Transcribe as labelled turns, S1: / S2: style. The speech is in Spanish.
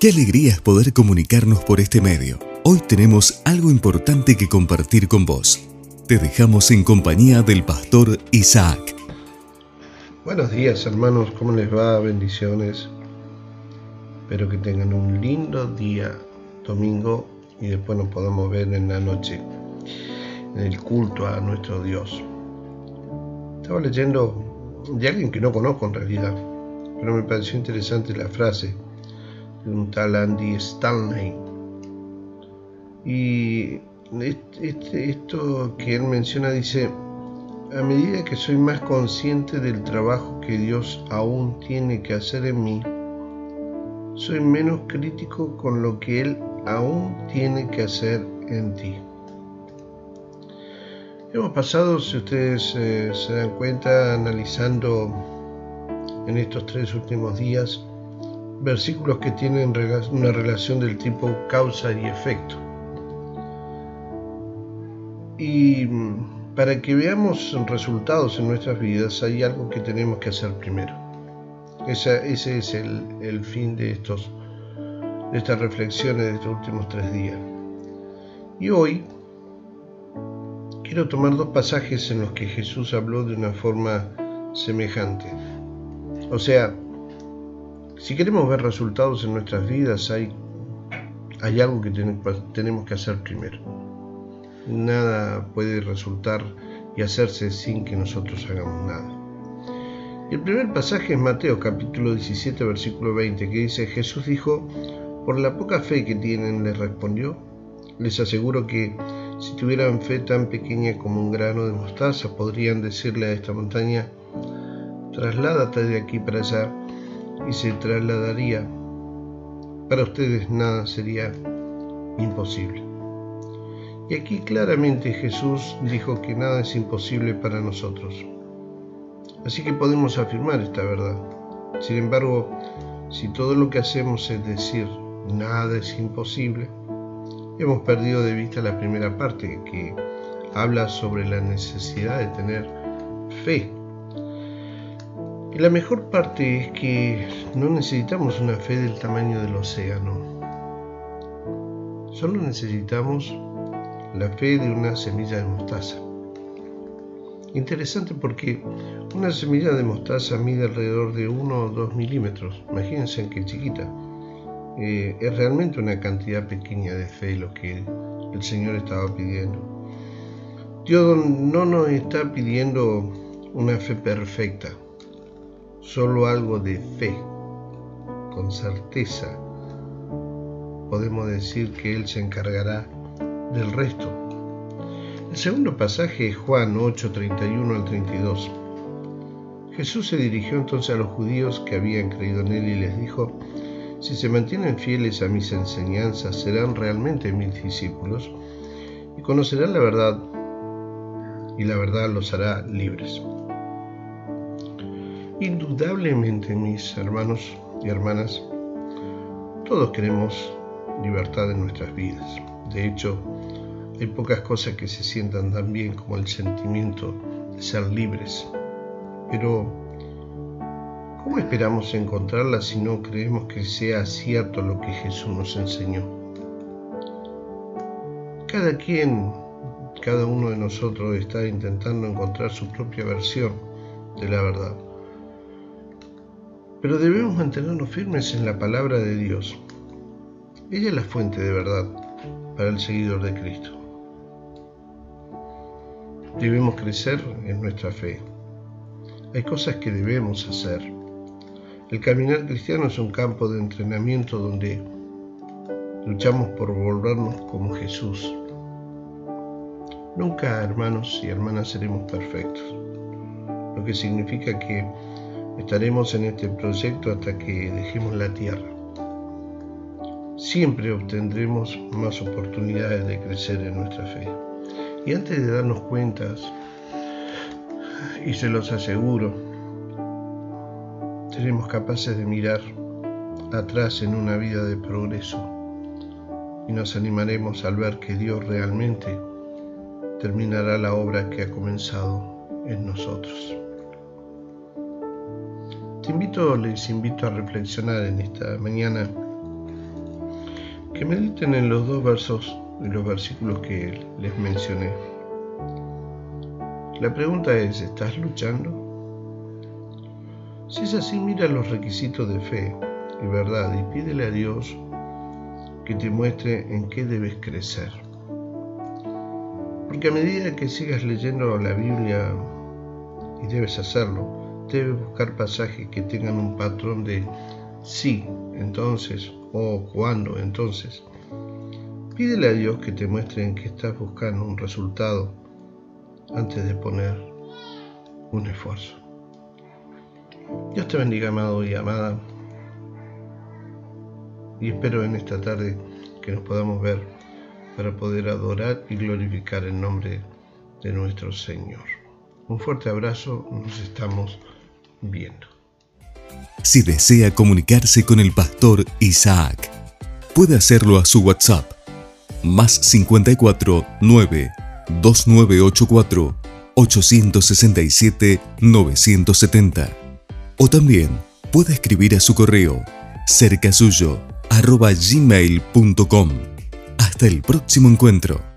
S1: Qué alegría es poder comunicarnos por este medio. Hoy tenemos algo importante que compartir con vos. Te dejamos en compañía del pastor Isaac.
S2: Buenos días hermanos, ¿cómo les va? Bendiciones. Espero que tengan un lindo día domingo y después nos podamos ver en la noche en el culto a nuestro Dios. Estaba leyendo de alguien que no conozco en realidad, pero me pareció interesante la frase un tal Andy Stanley. Y esto que él menciona dice, a medida que soy más consciente del trabajo que Dios aún tiene que hacer en mí, soy menos crítico con lo que Él aún tiene que hacer en ti. Hemos pasado, si ustedes eh, se dan cuenta, analizando en estos tres últimos días, versículos que tienen una relación del tipo causa y efecto. Y mm, para que veamos resultados en nuestras vidas hay algo que tenemos que hacer primero. ese es el, fin de, estos, de estas reflexiones de estos últimos tres días. Y hoy quiero tomar dos pasajes en los que Jesús habló de una forma semejante. O sea, si queremos ver resultados en nuestras vidas, hay, hay algo que tenemos que hacer primero. Nada puede resultar y hacerse sin que nosotros hagamos nada. El primer pasaje es Mateo capítulo 17 versículo 20 que dice Jesús dijo, por la poca fe que tienen les respondió, les aseguro que si tuvieran fe tan pequeña como un grano de mostaza podrían decirle a esta montaña, trasládate de aquí para allá y se trasladaría. Para ustedes nada sería imposible. Y aquí claramente Jesús dijo que nada es imposible para nosotros. Así que podemos afirmar esta verdad. Sin embargo, si todo lo que hacemos es decir nada es imposible, hemos perdido de vista la primera parte que habla sobre la necesidad de tener fe la mejor parte es que no necesitamos una fe del tamaño del océano. Solo necesitamos la fe de una semilla de mostaza. Interesante porque una semilla de mostaza mide alrededor de 1 o 2 milímetros. Imagínense en qué chiquita. Eh, es realmente una cantidad pequeña de fe lo que el Señor estaba pidiendo. Dios no nos está pidiendo una fe perfecta solo algo de fe. Con certeza podemos decir que Él se encargará del resto. El segundo pasaje es Juan 8, 31 al 32. Jesús se dirigió entonces a los judíos que habían creído en Él y les dijo, si se mantienen fieles a mis enseñanzas, serán realmente mis discípulos y conocerán la verdad y la verdad los hará libres. Indudablemente, mis hermanos y hermanas, todos queremos libertad en nuestras vidas. De hecho, hay pocas cosas que se sientan tan bien como el sentimiento de ser libres. Pero, ¿cómo esperamos encontrarla si no creemos que sea cierto lo que Jesús nos enseñó? Cada quien, cada uno de nosotros está intentando encontrar su propia versión de la verdad pero debemos mantenernos firmes en la palabra de Dios. Ella es la fuente de verdad para el seguidor de Cristo. Debemos crecer en nuestra fe. Hay cosas que debemos hacer. El caminar cristiano es un campo de entrenamiento donde luchamos por volvernos como Jesús. Nunca, hermanos y hermanas, seremos perfectos, lo que significa que Estaremos en este proyecto hasta que dejemos la tierra. Siempre obtendremos más oportunidades de crecer en nuestra fe. Y antes de darnos cuentas, y se los aseguro, seremos capaces de mirar atrás en una vida de progreso y nos animaremos al ver que Dios realmente terminará la obra que ha comenzado en nosotros. Te invito, les invito a reflexionar en esta mañana que mediten en los dos versos y los versículos que les mencioné. La pregunta es, ¿estás luchando? Si es así, mira los requisitos de fe y verdad y pídele a Dios que te muestre en qué debes crecer. Porque a medida que sigas leyendo la Biblia, y debes hacerlo, debes buscar pasajes que tengan un patrón de sí, entonces, o cuando, entonces. Pídele a Dios que te muestre en qué estás buscando un resultado antes de poner un esfuerzo. Dios te bendiga, amado y amada. Y espero en esta tarde que nos podamos ver para poder adorar y glorificar el nombre de nuestro Señor. Un fuerte abrazo, nos estamos
S1: Si desea comunicarse con el pastor Isaac, puede hacerlo a su WhatsApp, más 54 9 2984 867 970. O también puede escribir a su correo cercasuyo arroba gmail.com. Hasta el próximo encuentro.